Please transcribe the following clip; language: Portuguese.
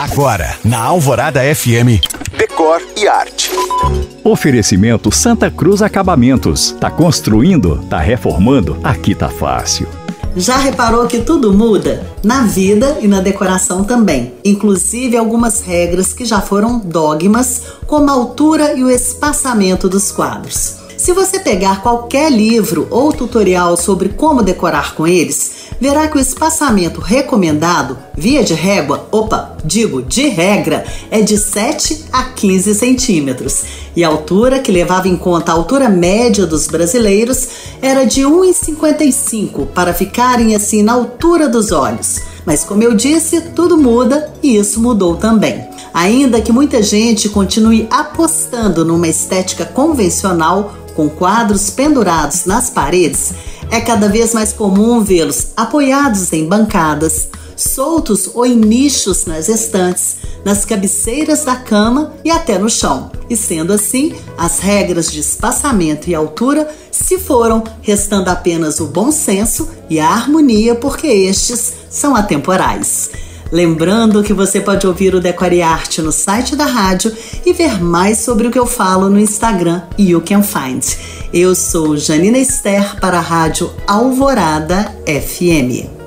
Agora, na Alvorada FM, Decor e Arte. Oferecimento Santa Cruz Acabamentos. Tá construindo? Tá reformando? Aqui tá fácil. Já reparou que tudo muda? Na vida e na decoração também. Inclusive algumas regras que já foram dogmas, como a altura e o espaçamento dos quadros. Se você pegar qualquer livro ou tutorial sobre como decorar com eles, verá que o espaçamento recomendado, via de régua, opa, digo de regra, é de 7 a 15 centímetros. E a altura, que levava em conta a altura média dos brasileiros, era de 1,55 para ficarem assim na altura dos olhos. Mas como eu disse, tudo muda e isso mudou também. Ainda que muita gente continue apostando numa estética convencional, com quadros pendurados nas paredes, é cada vez mais comum vê-los apoiados em bancadas, soltos ou em nichos nas estantes, nas cabeceiras da cama e até no chão. E sendo assim, as regras de espaçamento e altura se foram, restando apenas o bom senso e a harmonia, porque estes são atemporais. Lembrando que você pode ouvir o Decore Arte no site da rádio e ver mais sobre o que eu falo no Instagram You Can Find. Eu sou Janina Esther para a Rádio Alvorada FM.